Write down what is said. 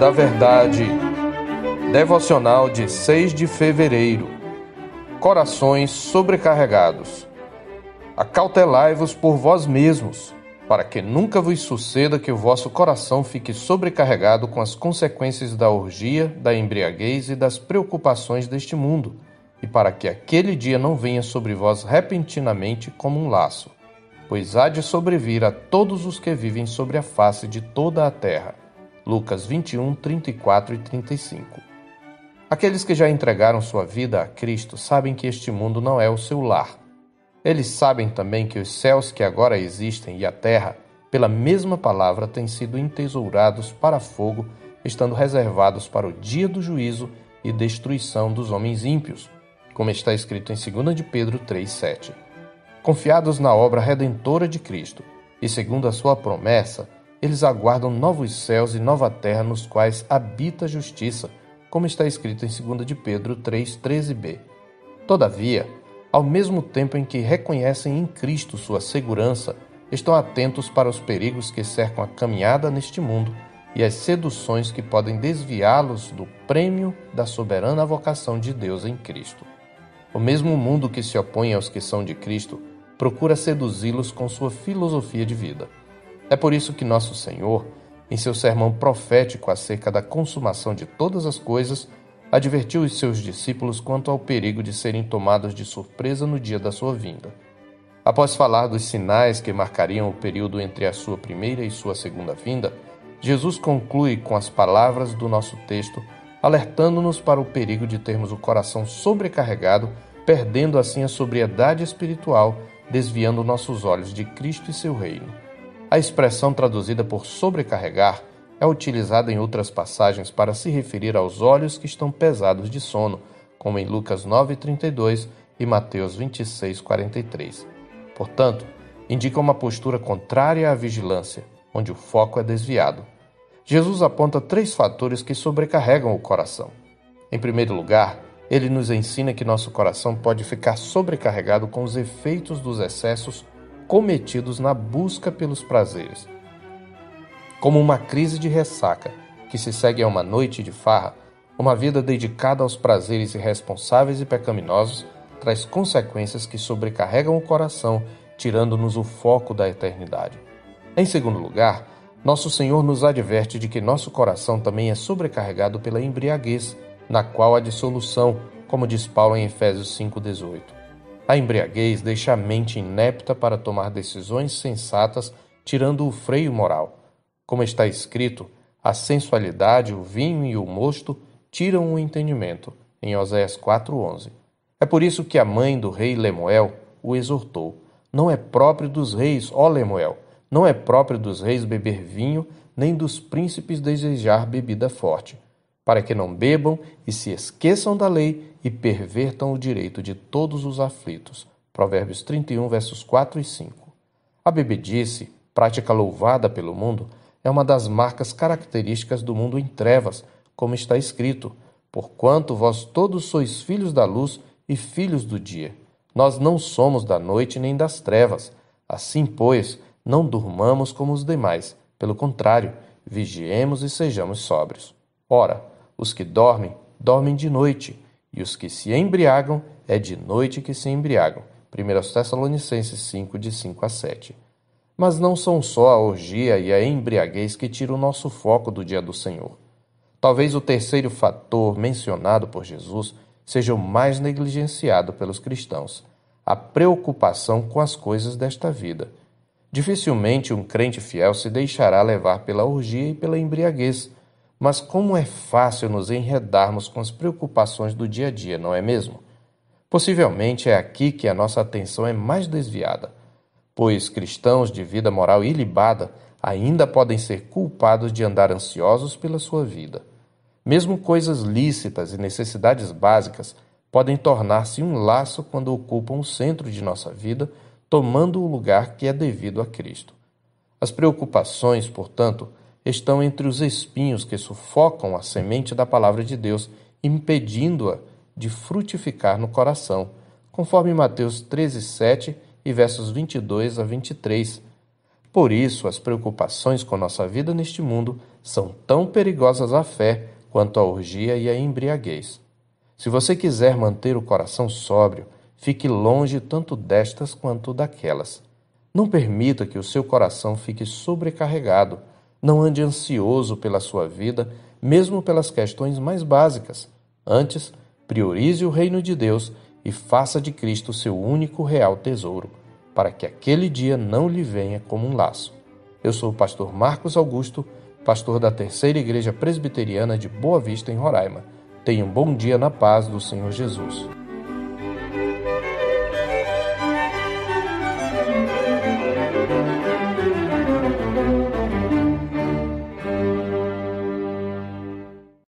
da Verdade. Devocional de 6 de fevereiro. Corações sobrecarregados. Acautelai-vos por vós mesmos, para que nunca vos suceda que o vosso coração fique sobrecarregado com as consequências da orgia, da embriaguez e das preocupações deste mundo, e para que aquele dia não venha sobre vós repentinamente como um laço pois há de sobrevir a todos os que vivem sobre a face de toda a terra. Lucas 21, 34 e 35. Aqueles que já entregaram sua vida a Cristo sabem que este mundo não é o seu lar. Eles sabem também que os céus que agora existem e a terra, pela mesma palavra, têm sido entesourados para fogo, estando reservados para o dia do juízo e destruição dos homens ímpios, como está escrito em 2 de Pedro 3,7 confiados na obra redentora de Cristo, e segundo a sua promessa, eles aguardam novos céus e nova terra nos quais habita a justiça, como está escrito em 2 de Pedro 3:13b. Todavia, ao mesmo tempo em que reconhecem em Cristo sua segurança, estão atentos para os perigos que cercam a caminhada neste mundo e as seduções que podem desviá-los do prêmio da soberana vocação de Deus em Cristo. O mesmo mundo que se opõe aos que são de Cristo procura seduzi-los com sua filosofia de vida. É por isso que nosso Senhor, em seu sermão profético acerca da consumação de todas as coisas, advertiu os seus discípulos quanto ao perigo de serem tomados de surpresa no dia da sua vinda. Após falar dos sinais que marcariam o período entre a sua primeira e sua segunda vinda, Jesus conclui com as palavras do nosso texto, alertando-nos para o perigo de termos o coração sobrecarregado, perdendo assim a sobriedade espiritual desviando nossos olhos de Cristo e seu reino. A expressão traduzida por sobrecarregar é utilizada em outras passagens para se referir aos olhos que estão pesados de sono, como em Lucas 9:32 e Mateus 26:43. Portanto, indica uma postura contrária à vigilância, onde o foco é desviado. Jesus aponta três fatores que sobrecarregam o coração. Em primeiro lugar, ele nos ensina que nosso coração pode ficar sobrecarregado com os efeitos dos excessos cometidos na busca pelos prazeres. Como uma crise de ressaca que se segue a uma noite de farra, uma vida dedicada aos prazeres irresponsáveis e pecaminosos traz consequências que sobrecarregam o coração, tirando-nos o foco da eternidade. Em segundo lugar, nosso Senhor nos adverte de que nosso coração também é sobrecarregado pela embriaguez na qual há dissolução, como diz Paulo em Efésios 5,18. A embriaguez deixa a mente inepta para tomar decisões sensatas, tirando o freio moral. Como está escrito, a sensualidade, o vinho e o mosto tiram o entendimento, em Oséias 4,11. É por isso que a mãe do rei Lemuel o exortou. Não é próprio dos reis, ó Lemuel, não é próprio dos reis beber vinho, nem dos príncipes desejar bebida forte para que não bebam e se esqueçam da lei e pervertam o direito de todos os aflitos. Provérbios 31, versos 4 e 5. A bebedice, prática louvada pelo mundo, é uma das marcas características do mundo em trevas, como está escrito: Porquanto vós todos sois filhos da luz e filhos do dia. Nós não somos da noite nem das trevas. Assim, pois, não durmamos como os demais. Pelo contrário, vigiemos e sejamos sóbrios. Ora, os que dormem, dormem de noite, e os que se embriagam, é de noite que se embriagam. 1 Tessalonicenses 5, de 5 a 7. Mas não são só a orgia e a embriaguez que tiram o nosso foco do dia do Senhor. Talvez o terceiro fator mencionado por Jesus seja o mais negligenciado pelos cristãos: a preocupação com as coisas desta vida. Dificilmente um crente fiel se deixará levar pela orgia e pela embriaguez mas como é fácil nos enredarmos com as preocupações do dia a dia, não é mesmo? Possivelmente é aqui que a nossa atenção é mais desviada, pois cristãos de vida moral ilibada ainda podem ser culpados de andar ansiosos pela sua vida. Mesmo coisas lícitas e necessidades básicas podem tornar-se um laço quando ocupam o centro de nossa vida, tomando o lugar que é devido a Cristo. As preocupações, portanto, estão entre os espinhos que sufocam a semente da palavra de Deus, impedindo-a de frutificar no coração, conforme Mateus 13, 7 e versos 22 a 23. Por isso, as preocupações com nossa vida neste mundo são tão perigosas à fé quanto a orgia e a embriaguez. Se você quiser manter o coração sóbrio, fique longe tanto destas quanto daquelas. Não permita que o seu coração fique sobrecarregado. Não ande ansioso pela sua vida, mesmo pelas questões mais básicas. Antes, priorize o reino de Deus e faça de Cristo seu único real tesouro, para que aquele dia não lhe venha como um laço. Eu sou o pastor Marcos Augusto, pastor da Terceira Igreja Presbiteriana de Boa Vista, em Roraima. Tenha um bom dia na paz do Senhor Jesus.